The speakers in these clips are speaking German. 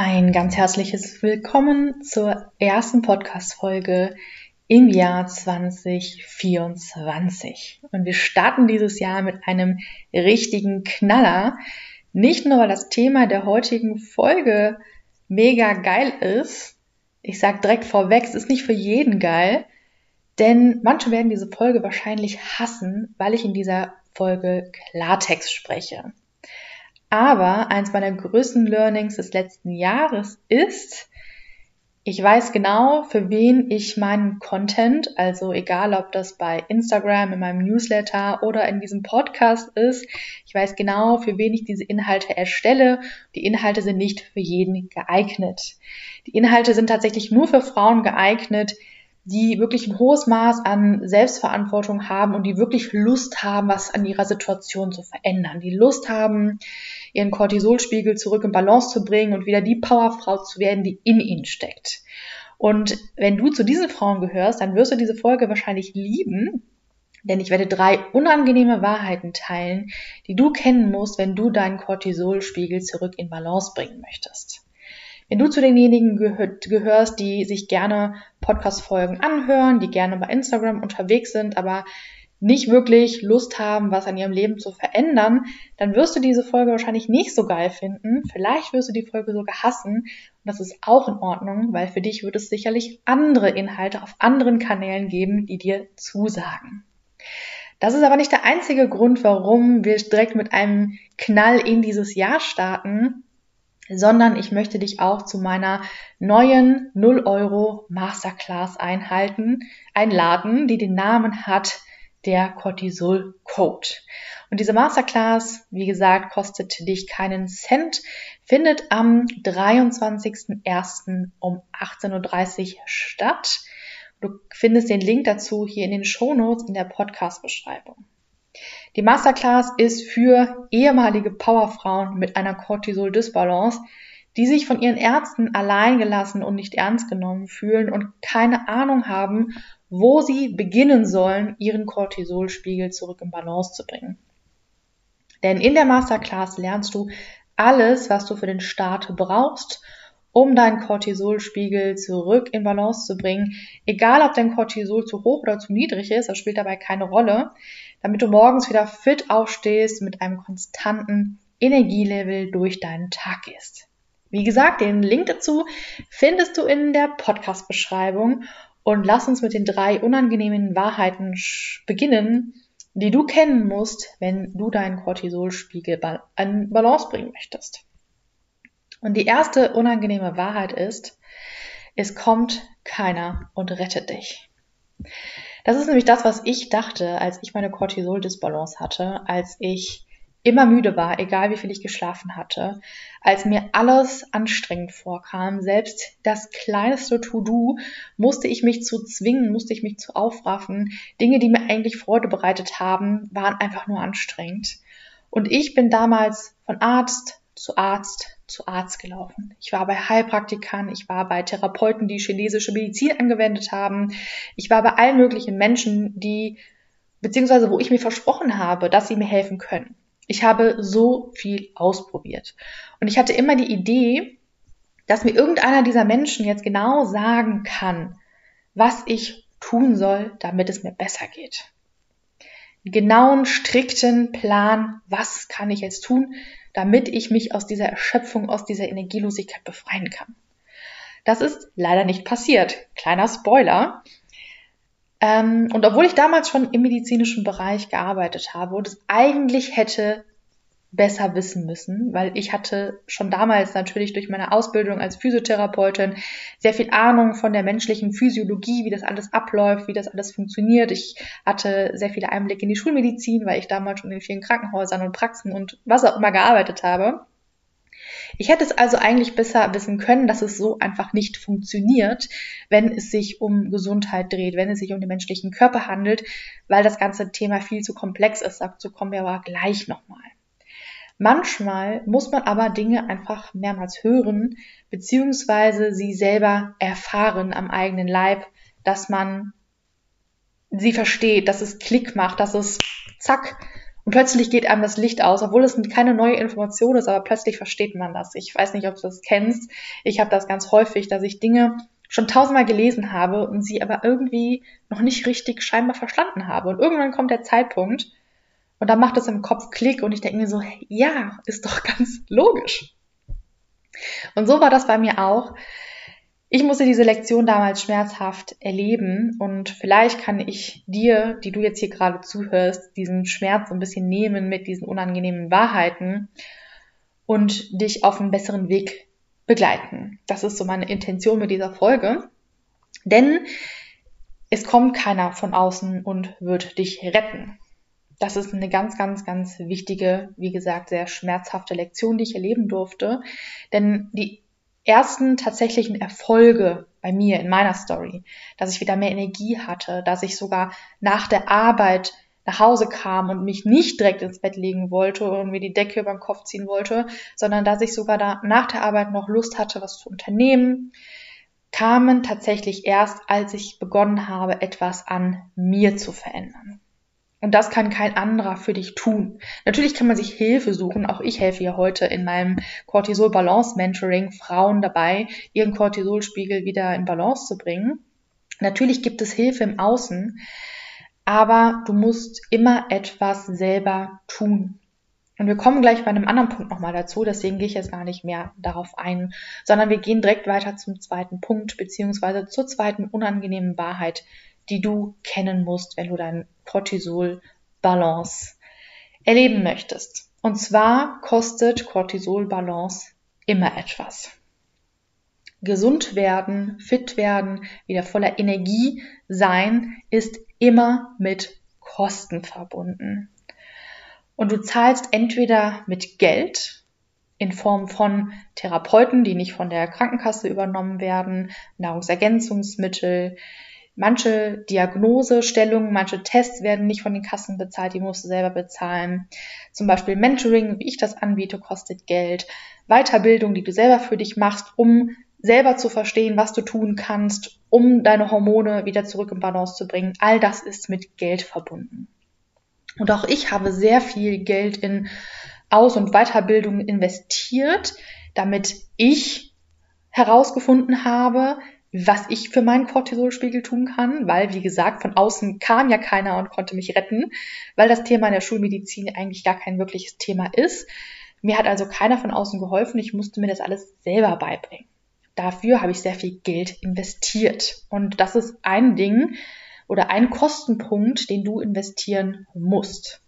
Ein ganz herzliches Willkommen zur ersten Podcast-Folge im Jahr 2024. Und wir starten dieses Jahr mit einem richtigen Knaller. Nicht nur, weil das Thema der heutigen Folge mega geil ist. Ich sag direkt vorweg, es ist nicht für jeden geil. Denn manche werden diese Folge wahrscheinlich hassen, weil ich in dieser Folge Klartext spreche. Aber eins meiner größten Learnings des letzten Jahres ist, ich weiß genau, für wen ich meinen Content, also egal ob das bei Instagram, in meinem Newsletter oder in diesem Podcast ist, ich weiß genau, für wen ich diese Inhalte erstelle. Die Inhalte sind nicht für jeden geeignet. Die Inhalte sind tatsächlich nur für Frauen geeignet, die wirklich ein hohes Maß an Selbstverantwortung haben und die wirklich Lust haben, was an ihrer Situation zu verändern, die Lust haben, ihren Cortisolspiegel zurück in Balance zu bringen und wieder die Powerfrau zu werden, die in ihnen steckt. Und wenn du zu diesen Frauen gehörst, dann wirst du diese Folge wahrscheinlich lieben, denn ich werde drei unangenehme Wahrheiten teilen, die du kennen musst, wenn du deinen Cortisolspiegel zurück in Balance bringen möchtest. Wenn du zu denjenigen gehörst, die sich gerne Podcast-Folgen anhören, die gerne bei Instagram unterwegs sind, aber nicht wirklich Lust haben, was an ihrem Leben zu verändern, dann wirst du diese Folge wahrscheinlich nicht so geil finden. Vielleicht wirst du die Folge sogar hassen. Und das ist auch in Ordnung, weil für dich wird es sicherlich andere Inhalte auf anderen Kanälen geben, die dir zusagen. Das ist aber nicht der einzige Grund, warum wir direkt mit einem Knall in dieses Jahr starten, sondern ich möchte dich auch zu meiner neuen 0 Euro Masterclass einhalten, einladen, die den Namen hat der Cortisol Code. Und diese Masterclass, wie gesagt, kostet dich keinen Cent, findet am 23.01. um 18.30 Uhr statt. Du findest den Link dazu hier in den Shownotes in der Podcast-Beschreibung. Die Masterclass ist für ehemalige Powerfrauen mit einer Cortisol-Dysbalance, die sich von ihren Ärzten allein gelassen und nicht ernst genommen fühlen und keine Ahnung haben, wo sie beginnen sollen, ihren Cortisolspiegel zurück in Balance zu bringen. Denn in der Masterclass lernst du alles, was du für den Start brauchst, um deinen Cortisolspiegel zurück in Balance zu bringen. Egal, ob dein Cortisol zu hoch oder zu niedrig ist, das spielt dabei keine Rolle, damit du morgens wieder fit aufstehst, mit einem konstanten Energielevel durch deinen Tag gehst. Wie gesagt, den Link dazu findest du in der Podcast-Beschreibung und lass uns mit den drei unangenehmen Wahrheiten beginnen, die du kennen musst, wenn du deinen Cortisolspiegel an Balance bringen möchtest. Und die erste unangenehme Wahrheit ist, es kommt keiner und rettet dich. Das ist nämlich das, was ich dachte, als ich meine Cortisol-Disbalance hatte, als ich immer müde war, egal wie viel ich geschlafen hatte, als mir alles anstrengend vorkam, selbst das kleinste To-Do musste ich mich zu zwingen, musste ich mich zu aufraffen. Dinge, die mir eigentlich Freude bereitet haben, waren einfach nur anstrengend. Und ich bin damals von Arzt zu Arzt zu Arzt gelaufen. Ich war bei Heilpraktikern, ich war bei Therapeuten, die chinesische Medizin angewendet haben. Ich war bei allen möglichen Menschen, die, beziehungsweise wo ich mir versprochen habe, dass sie mir helfen können. Ich habe so viel ausprobiert. Und ich hatte immer die Idee, dass mir irgendeiner dieser Menschen jetzt genau sagen kann, was ich tun soll, damit es mir besser geht. Genauen, strikten Plan, was kann ich jetzt tun, damit ich mich aus dieser Erschöpfung, aus dieser Energielosigkeit befreien kann. Das ist leider nicht passiert. Kleiner Spoiler. Ähm, und obwohl ich damals schon im medizinischen Bereich gearbeitet habe und es eigentlich hätte besser wissen müssen, weil ich hatte schon damals natürlich durch meine Ausbildung als Physiotherapeutin sehr viel Ahnung von der menschlichen Physiologie, wie das alles abläuft, wie das alles funktioniert. Ich hatte sehr viele Einblicke in die Schulmedizin, weil ich damals schon in vielen Krankenhäusern und Praxen und was auch immer gearbeitet habe. Ich hätte es also eigentlich besser wissen können, dass es so einfach nicht funktioniert, wenn es sich um Gesundheit dreht, wenn es sich um den menschlichen Körper handelt, weil das ganze Thema viel zu komplex ist. Dazu kommen wir aber gleich nochmal. Manchmal muss man aber Dinge einfach mehrmals hören, beziehungsweise sie selber erfahren am eigenen Leib, dass man sie versteht, dass es Klick macht, dass es zack Und plötzlich geht einem das Licht aus, obwohl es keine neue Information ist, aber plötzlich versteht man das. Ich weiß nicht, ob du das kennst. Ich habe das ganz häufig, dass ich Dinge schon tausendmal gelesen habe und sie aber irgendwie noch nicht richtig scheinbar verstanden habe. Und irgendwann kommt der Zeitpunkt und dann macht es im Kopf Klick und ich denke mir so, ja, ist doch ganz logisch. Und so war das bei mir auch. Ich musste diese Lektion damals schmerzhaft erleben und vielleicht kann ich dir, die du jetzt hier gerade zuhörst, diesen Schmerz so ein bisschen nehmen mit diesen unangenehmen Wahrheiten und dich auf einen besseren Weg begleiten. Das ist so meine Intention mit dieser Folge. Denn es kommt keiner von außen und wird dich retten. Das ist eine ganz, ganz, ganz wichtige, wie gesagt, sehr schmerzhafte Lektion, die ich erleben durfte. Denn die ersten tatsächlichen Erfolge bei mir in meiner Story, dass ich wieder mehr Energie hatte, dass ich sogar nach der Arbeit nach Hause kam und mich nicht direkt ins Bett legen wollte und mir die Decke über den Kopf ziehen wollte, sondern dass ich sogar da nach der Arbeit noch Lust hatte, was zu unternehmen, kamen tatsächlich erst, als ich begonnen habe, etwas an mir zu verändern. Und das kann kein anderer für dich tun. Natürlich kann man sich Hilfe suchen. Auch ich helfe ja heute in meinem Cortisol-Balance-Mentoring Frauen dabei, ihren Cortisolspiegel wieder in Balance zu bringen. Natürlich gibt es Hilfe im Außen, aber du musst immer etwas selber tun. Und wir kommen gleich bei einem anderen Punkt nochmal dazu, deswegen gehe ich jetzt gar nicht mehr darauf ein, sondern wir gehen direkt weiter zum zweiten Punkt, beziehungsweise zur zweiten unangenehmen Wahrheit, die du kennen musst, wenn du dein Cortisol-Balance erleben möchtest. Und zwar kostet Cortisol-Balance immer etwas. Gesund werden, fit werden, wieder voller Energie sein, ist immer mit Kosten verbunden. Und du zahlst entweder mit Geld in Form von Therapeuten, die nicht von der Krankenkasse übernommen werden, Nahrungsergänzungsmittel, Manche Diagnosestellungen, manche Tests werden nicht von den Kassen bezahlt, die musst du selber bezahlen. Zum Beispiel Mentoring, wie ich das anbiete, kostet Geld. Weiterbildung, die du selber für dich machst, um selber zu verstehen, was du tun kannst, um deine Hormone wieder zurück in Balance zu bringen. All das ist mit Geld verbunden. Und auch ich habe sehr viel Geld in Aus- und Weiterbildung investiert, damit ich herausgefunden habe, was ich für meinen Cortisolspiegel tun kann, weil, wie gesagt, von außen kam ja keiner und konnte mich retten, weil das Thema in der Schulmedizin eigentlich gar kein wirkliches Thema ist. Mir hat also keiner von außen geholfen, ich musste mir das alles selber beibringen. Dafür habe ich sehr viel Geld investiert. Und das ist ein Ding oder ein Kostenpunkt, den du investieren musst.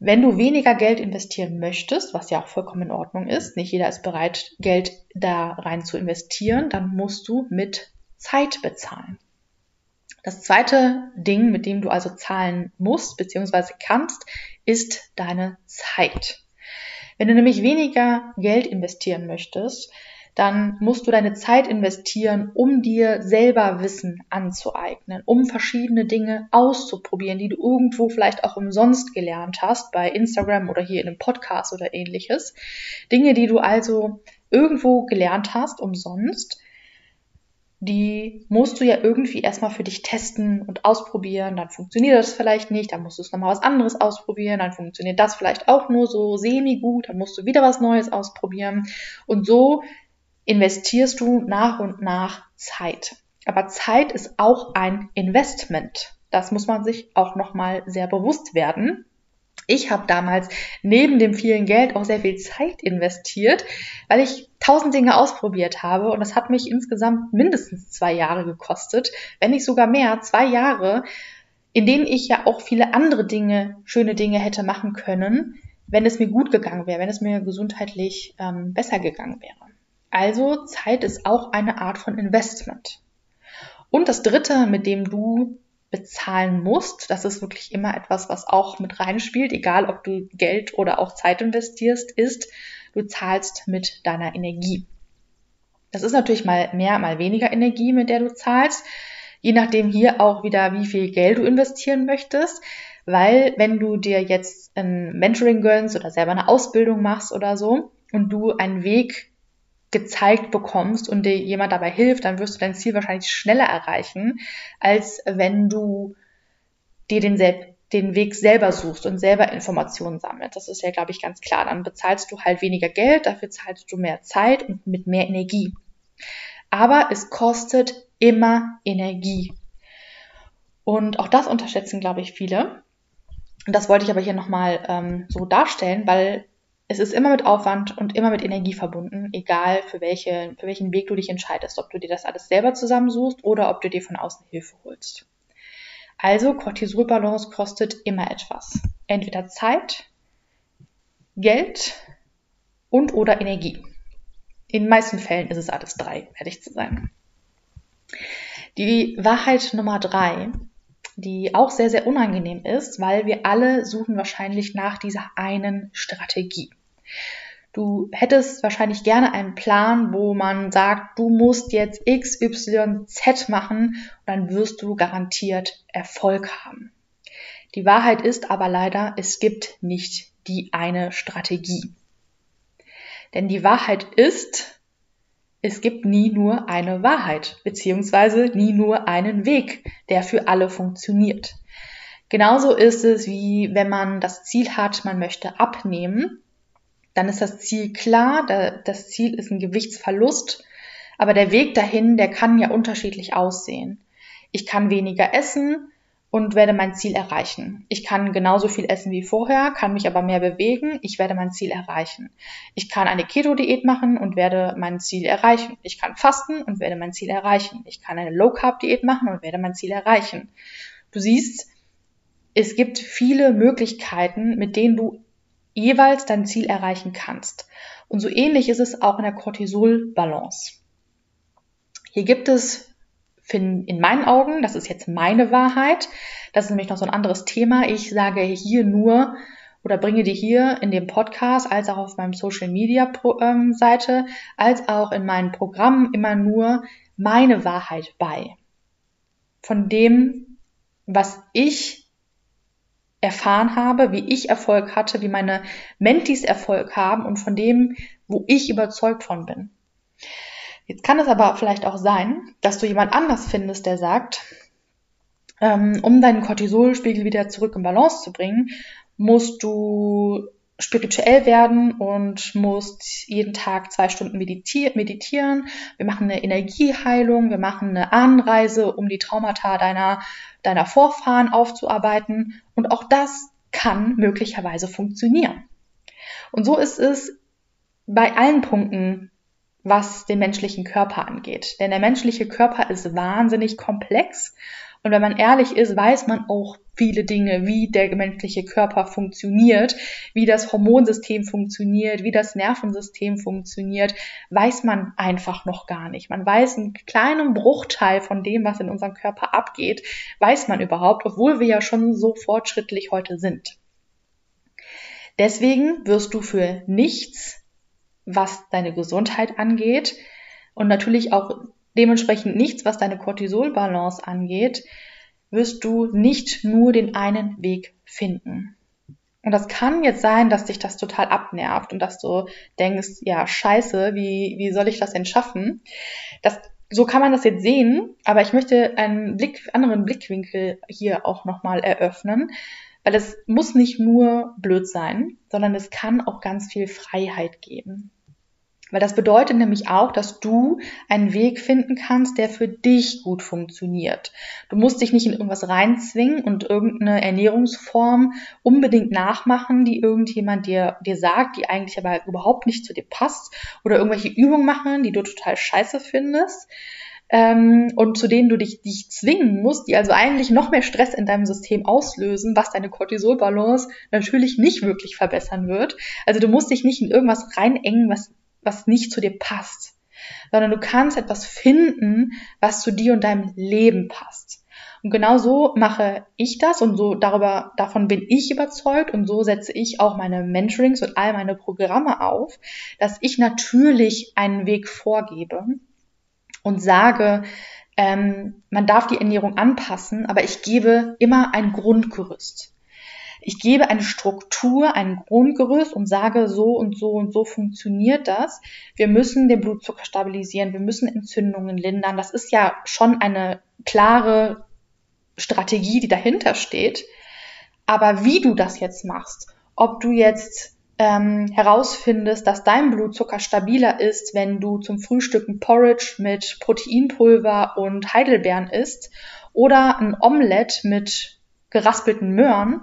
Wenn du weniger Geld investieren möchtest, was ja auch vollkommen in Ordnung ist, nicht jeder ist bereit, Geld da rein zu investieren, dann musst du mit Zeit bezahlen. Das zweite Ding, mit dem du also zahlen musst bzw. kannst, ist deine Zeit. Wenn du nämlich weniger Geld investieren möchtest, dann musst du deine Zeit investieren, um dir selber Wissen anzueignen, um verschiedene Dinge auszuprobieren, die du irgendwo vielleicht auch umsonst gelernt hast, bei Instagram oder hier in einem Podcast oder ähnliches. Dinge, die du also irgendwo gelernt hast, umsonst, die musst du ja irgendwie erstmal für dich testen und ausprobieren. Dann funktioniert das vielleicht nicht, dann musst du es nochmal was anderes ausprobieren, dann funktioniert das vielleicht auch nur so semi-gut, dann musst du wieder was Neues ausprobieren. Und so investierst du nach und nach Zeit. Aber Zeit ist auch ein Investment. Das muss man sich auch nochmal sehr bewusst werden. Ich habe damals neben dem vielen Geld auch sehr viel Zeit investiert, weil ich tausend Dinge ausprobiert habe und das hat mich insgesamt mindestens zwei Jahre gekostet, wenn nicht sogar mehr, zwei Jahre, in denen ich ja auch viele andere Dinge, schöne Dinge hätte machen können, wenn es mir gut gegangen wäre, wenn es mir gesundheitlich ähm, besser gegangen wäre. Also Zeit ist auch eine Art von Investment. Und das Dritte, mit dem du bezahlen musst, das ist wirklich immer etwas, was auch mit reinspielt, egal ob du Geld oder auch Zeit investierst, ist, du zahlst mit deiner Energie. Das ist natürlich mal mehr, mal weniger Energie, mit der du zahlst, je nachdem hier auch wieder, wie viel Geld du investieren möchtest, weil wenn du dir jetzt ein Mentoring gönnst oder selber eine Ausbildung machst oder so und du einen Weg gezeigt bekommst und dir jemand dabei hilft, dann wirst du dein Ziel wahrscheinlich schneller erreichen, als wenn du dir den den Weg selber suchst und selber Informationen sammelst. Das ist ja, glaube ich, ganz klar. Dann bezahlst du halt weniger Geld, dafür zahlst du mehr Zeit und mit mehr Energie. Aber es kostet immer Energie. Und auch das unterschätzen, glaube ich, viele. Und das wollte ich aber hier nochmal ähm, so darstellen, weil es ist immer mit Aufwand und immer mit Energie verbunden, egal für, welche, für welchen Weg du dich entscheidest, ob du dir das alles selber zusammensuchst oder ob du dir von außen Hilfe holst. Also Cortisolbalance kostet immer etwas. Entweder Zeit, Geld und oder Energie. In den meisten Fällen ist es alles drei, ehrlich zu sein. Die Wahrheit Nummer drei, die auch sehr, sehr unangenehm ist, weil wir alle suchen wahrscheinlich nach dieser einen Strategie. Du hättest wahrscheinlich gerne einen Plan, wo man sagt, du musst jetzt X, Y, Z machen und dann wirst du garantiert Erfolg haben. Die Wahrheit ist aber leider, es gibt nicht die eine Strategie. Denn die Wahrheit ist, es gibt nie nur eine Wahrheit, beziehungsweise nie nur einen Weg, der für alle funktioniert. Genauso ist es, wie wenn man das Ziel hat, man möchte abnehmen dann ist das Ziel klar, das Ziel ist ein Gewichtsverlust, aber der Weg dahin, der kann ja unterschiedlich aussehen. Ich kann weniger essen und werde mein Ziel erreichen. Ich kann genauso viel essen wie vorher, kann mich aber mehr bewegen, ich werde mein Ziel erreichen. Ich kann eine Keto-Diät machen und werde mein Ziel erreichen. Ich kann fasten und werde mein Ziel erreichen. Ich kann eine Low-Carb-Diät machen und werde mein Ziel erreichen. Du siehst, es gibt viele Möglichkeiten, mit denen du jeweils dein Ziel erreichen kannst. Und so ähnlich ist es auch in der Cortisol-Balance. Hier gibt es in meinen Augen, das ist jetzt meine Wahrheit, das ist nämlich noch so ein anderes Thema. Ich sage hier nur oder bringe dir hier in dem Podcast als auch auf meinem Social Media ähm, Seite als auch in meinen Programmen immer nur meine Wahrheit bei. Von dem, was ich erfahren habe, wie ich Erfolg hatte, wie meine Mentis Erfolg haben und von dem, wo ich überzeugt von bin. Jetzt kann es aber vielleicht auch sein, dass du jemand anders findest, der sagt, ähm, um deinen Cortisolspiegel wieder zurück in Balance zu bringen, musst du spirituell werden und musst jeden Tag zwei Stunden meditieren. Wir machen eine Energieheilung, wir machen eine Ahnenreise, um die Traumata deiner, deiner Vorfahren aufzuarbeiten. Und auch das kann möglicherweise funktionieren. Und so ist es bei allen Punkten, was den menschlichen Körper angeht. Denn der menschliche Körper ist wahnsinnig komplex und wenn man ehrlich ist, weiß man auch viele Dinge, wie der menschliche Körper funktioniert, wie das Hormonsystem funktioniert, wie das Nervensystem funktioniert, weiß man einfach noch gar nicht. Man weiß einen kleinen Bruchteil von dem, was in unserem Körper abgeht, weiß man überhaupt, obwohl wir ja schon so fortschrittlich heute sind. Deswegen wirst du für nichts, was deine Gesundheit angeht, und natürlich auch dementsprechend nichts, was deine Cortisolbalance angeht, wirst du nicht nur den einen Weg finden. Und das kann jetzt sein, dass dich das total abnervt und dass du denkst, ja, scheiße, wie, wie soll ich das denn schaffen? Das, so kann man das jetzt sehen, aber ich möchte einen Blick, anderen Blickwinkel hier auch nochmal eröffnen, weil es muss nicht nur blöd sein, sondern es kann auch ganz viel Freiheit geben. Weil das bedeutet nämlich auch, dass du einen Weg finden kannst, der für dich gut funktioniert. Du musst dich nicht in irgendwas reinzwingen und irgendeine Ernährungsform unbedingt nachmachen, die irgendjemand dir, dir sagt, die eigentlich aber überhaupt nicht zu dir passt. Oder irgendwelche Übungen machen, die du total scheiße findest. Ähm, und zu denen du dich, dich zwingen musst, die also eigentlich noch mehr Stress in deinem System auslösen, was deine Cortisolbalance natürlich nicht wirklich verbessern wird. Also du musst dich nicht in irgendwas reinengen, was was nicht zu dir passt, sondern du kannst etwas finden, was zu dir und deinem Leben passt. Und genau so mache ich das und so darüber, davon bin ich überzeugt und so setze ich auch meine Mentorings und all meine Programme auf, dass ich natürlich einen Weg vorgebe und sage, ähm, man darf die Ernährung anpassen, aber ich gebe immer ein Grundgerüst. Ich gebe eine Struktur, ein Grundgerüst und sage, so und so und so funktioniert das. Wir müssen den Blutzucker stabilisieren, wir müssen Entzündungen lindern. Das ist ja schon eine klare Strategie, die dahinter steht. Aber wie du das jetzt machst, ob du jetzt ähm, herausfindest, dass dein Blutzucker stabiler ist, wenn du zum Frühstück ein Porridge mit Proteinpulver und Heidelbeeren isst oder ein Omelett mit geraspelten Möhren,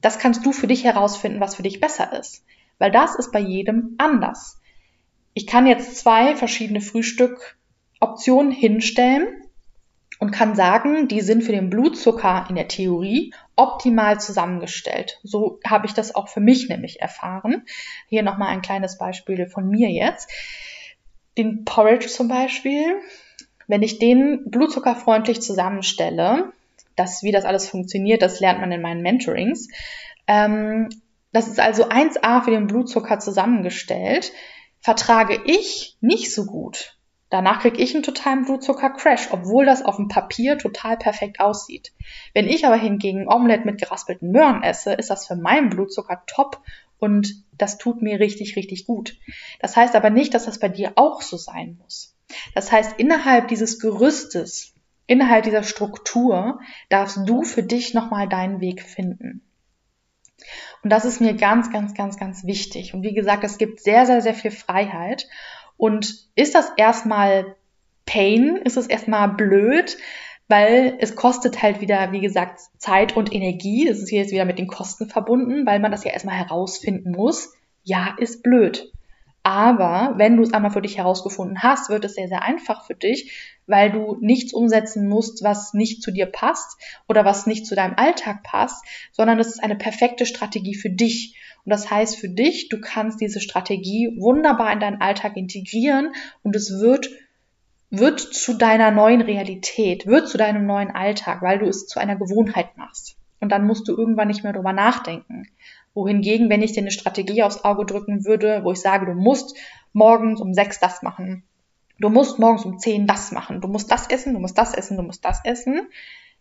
das kannst du für dich herausfinden, was für dich besser ist. Weil das ist bei jedem anders. Ich kann jetzt zwei verschiedene Frühstückoptionen hinstellen und kann sagen, die sind für den Blutzucker in der Theorie optimal zusammengestellt. So habe ich das auch für mich nämlich erfahren. Hier nochmal ein kleines Beispiel von mir jetzt. Den Porridge zum Beispiel, wenn ich den blutzuckerfreundlich zusammenstelle, das, wie das alles funktioniert, das lernt man in meinen Mentorings. Ähm, das ist also 1A für den Blutzucker zusammengestellt. Vertrage ich nicht so gut Danach kriege ich einen totalen Blutzucker-Crash, obwohl das auf dem Papier total perfekt aussieht. Wenn ich aber hingegen Omelette mit geraspelten Möhren esse, ist das für meinen Blutzucker top und das tut mir richtig, richtig gut. Das heißt aber nicht, dass das bei dir auch so sein muss. Das heißt, innerhalb dieses Gerüstes, innerhalb dieser Struktur darfst du für dich nochmal deinen Weg finden. Und das ist mir ganz, ganz, ganz, ganz wichtig. Und wie gesagt, es gibt sehr, sehr, sehr viel Freiheit. Und ist das erstmal Pain? Ist es erstmal blöd? Weil es kostet halt wieder, wie gesagt, Zeit und Energie. Das ist hier jetzt wieder mit den Kosten verbunden, weil man das ja erstmal herausfinden muss. Ja, ist blöd. Aber wenn du es einmal für dich herausgefunden hast, wird es sehr, sehr einfach für dich, weil du nichts umsetzen musst, was nicht zu dir passt oder was nicht zu deinem Alltag passt, sondern es ist eine perfekte Strategie für dich. Und das heißt für dich, du kannst diese Strategie wunderbar in deinen Alltag integrieren und es wird wird zu deiner neuen Realität, wird zu deinem neuen Alltag, weil du es zu einer Gewohnheit machst. Und dann musst du irgendwann nicht mehr drüber nachdenken. Wohingegen, wenn ich dir eine Strategie aufs Auge drücken würde, wo ich sage, du musst morgens um sechs das machen, du musst morgens um zehn das machen, du musst das essen, du musst das essen, du musst das essen.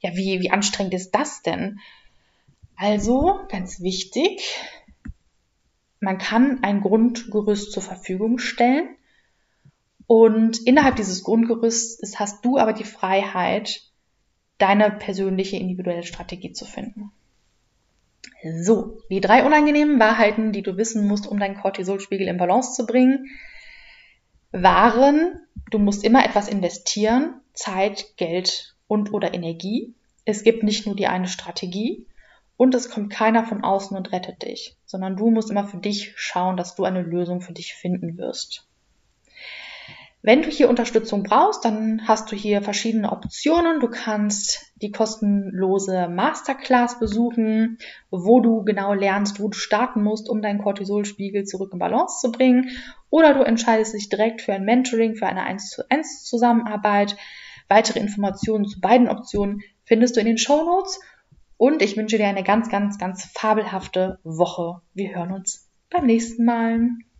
Ja, wie, wie anstrengend ist das denn? Also, ganz wichtig, man kann ein Grundgerüst zur Verfügung stellen. Und innerhalb dieses Grundgerüsts hast du aber die Freiheit, deine persönliche individuelle Strategie zu finden. So, die drei unangenehmen Wahrheiten, die du wissen musst, um deinen Cortisolspiegel in Balance zu bringen, waren, du musst immer etwas investieren, Zeit, Geld und oder Energie. Es gibt nicht nur die eine Strategie und es kommt keiner von außen und rettet dich, sondern du musst immer für dich schauen, dass du eine Lösung für dich finden wirst. Wenn du hier Unterstützung brauchst, dann hast du hier verschiedene Optionen. Du kannst die kostenlose Masterclass besuchen, wo du genau lernst, wo du starten musst, um deinen Cortisolspiegel zurück in Balance zu bringen. Oder du entscheidest dich direkt für ein Mentoring, für eine 1 zu 1 Zusammenarbeit. Weitere Informationen zu beiden Optionen findest du in den Show Notes. Und ich wünsche dir eine ganz, ganz, ganz fabelhafte Woche. Wir hören uns beim nächsten Mal.